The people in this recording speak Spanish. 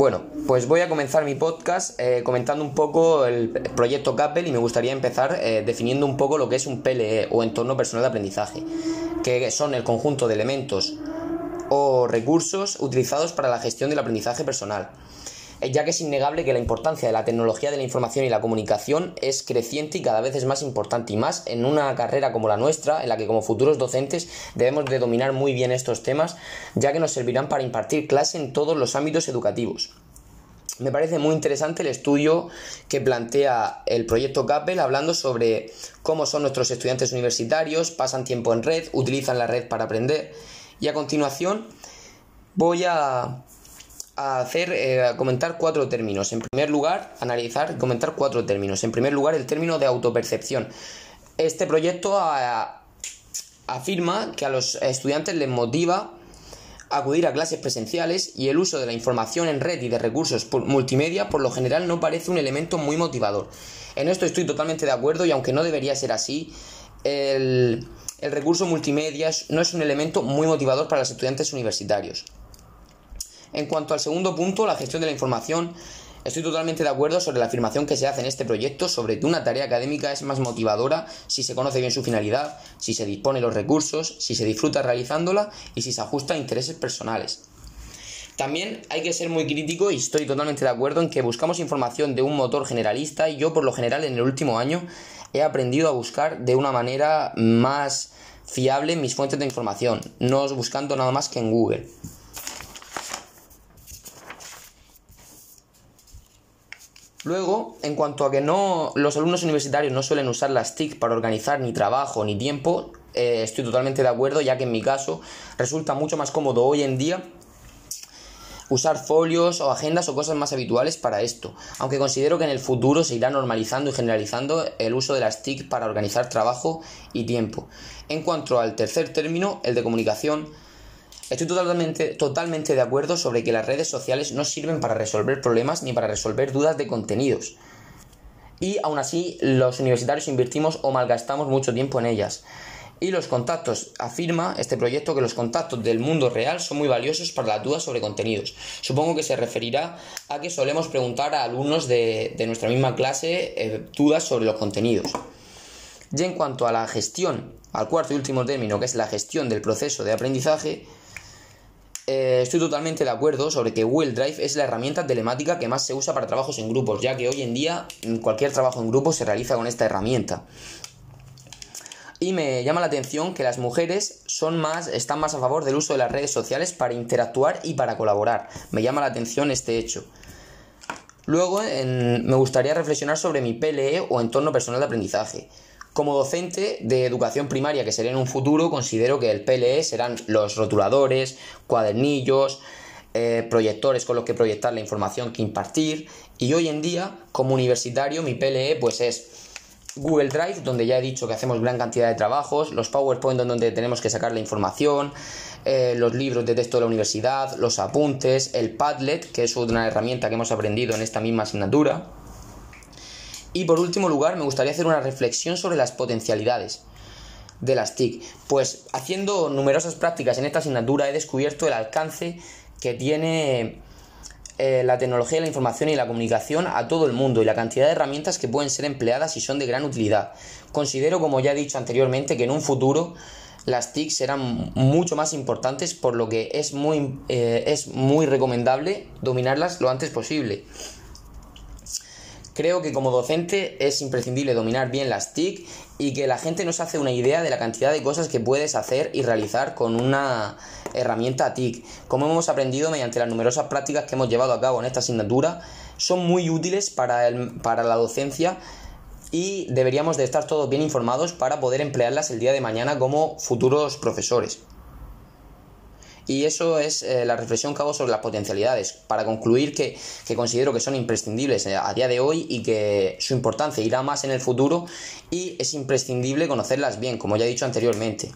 Bueno, pues voy a comenzar mi podcast eh, comentando un poco el proyecto CAPEL y me gustaría empezar eh, definiendo un poco lo que es un PLE o entorno personal de aprendizaje, que son el conjunto de elementos o recursos utilizados para la gestión del aprendizaje personal ya que es innegable que la importancia de la tecnología de la información y la comunicación es creciente y cada vez es más importante y más en una carrera como la nuestra, en la que como futuros docentes debemos de dominar muy bien estos temas, ya que nos servirán para impartir clase en todos los ámbitos educativos. Me parece muy interesante el estudio que plantea el proyecto CAPEL hablando sobre cómo son nuestros estudiantes universitarios, pasan tiempo en red, utilizan la red para aprender. Y a continuación voy a a hacer, eh, comentar cuatro términos. En primer lugar, analizar y comentar cuatro términos. En primer lugar, el término de autopercepción. Este proyecto afirma que a los estudiantes les motiva acudir a clases presenciales y el uso de la información en red y de recursos multimedia por lo general no parece un elemento muy motivador. En esto estoy totalmente de acuerdo y aunque no debería ser así, el, el recurso multimedia no es un elemento muy motivador para los estudiantes universitarios. En cuanto al segundo punto, la gestión de la información, estoy totalmente de acuerdo sobre la afirmación que se hace en este proyecto sobre que una tarea académica es más motivadora si se conoce bien su finalidad, si se dispone los recursos, si se disfruta realizándola y si se ajusta a intereses personales. También hay que ser muy crítico y estoy totalmente de acuerdo en que buscamos información de un motor generalista y yo por lo general en el último año he aprendido a buscar de una manera más fiable mis fuentes de información, no buscando nada más que en Google. Luego, en cuanto a que no los alumnos universitarios no suelen usar las TIC para organizar ni trabajo ni tiempo, eh, estoy totalmente de acuerdo, ya que en mi caso resulta mucho más cómodo hoy en día usar folios o agendas o cosas más habituales para esto, aunque considero que en el futuro se irá normalizando y generalizando el uso de las TIC para organizar trabajo y tiempo. En cuanto al tercer término, el de comunicación, Estoy totalmente, totalmente de acuerdo sobre que las redes sociales no sirven para resolver problemas ni para resolver dudas de contenidos. Y aún así, los universitarios invertimos o malgastamos mucho tiempo en ellas. Y los contactos, afirma este proyecto que los contactos del mundo real son muy valiosos para las dudas sobre contenidos. Supongo que se referirá a que solemos preguntar a alumnos de, nuestra misma clase eh, dudas sobre los contenidos. Y en cuanto a la gestión, al cuarto y último término, que es la gestión del proceso de aprendizaje, eh, estoy totalmente de acuerdo sobre que Google Drive es la herramienta telemática que más se usa para trabajos en grupos, ya que hoy en día mm, cualquier trabajo en grupo se realiza con esta herramienta. Y me llama la atención que las mujeres son más, están más a favor del uso de las redes sociales para interactuar y para colaborar. Me llama la atención este hecho. Luego me gustaría reflexionar sobre mi PLE o entorno personal de aprendizaje. Como docente de educación primaria que seré en un futuro, considero que el PLE serán los rotuladores, cuadernillos, eh, proyectores con los que proyectar la información que impartir. Y hoy en día, como universitario, mi PLE pues es Google Drive, donde ya he dicho que hacemos gran cantidad de trabajos, los PowerPoint donde tenemos que sacar la información, eh, los libros de texto de la universidad, los apuntes, el Padlet, que es una herramienta que hemos aprendido en esta misma asignatura y por último lugar, me gustaría hacer una reflexión sobre las potencialidades de las TIC. Pues haciendo numerosas prácticas en esta asignatura he descubierto el alcance que tiene eh, la tecnología la información y la comunicación a todo el mundo y la cantidad de herramientas que pueden ser empleadas y son de gran utilidad. Considero, como ya he dicho anteriormente, que en un futuro las TIC serán mucho más importantes, por lo que es muy, eh, es muy recomendable dominarlas lo antes posible. Creo que como docente es imprescindible dominar bien las TIC y que la gente nos hace una idea de la cantidad de cosas que puedes hacer y realizar con una herramienta TIC. Como hemos aprendido mediante las numerosas prácticas que hemos llevado a cabo en esta asignatura, son muy útiles para, para la docencia y deberíamos de estar todos bien informados para poder emplearlas el día de mañana como futuros profesores. Y eso es eh, la reflexión que hago sobre las potencialidades, para concluir que, que considero que son imprescindibles eh, a día de hoy y que su importancia irá más en el futuro y es imprescindible conocerlas bien, como ya he dicho anteriormente.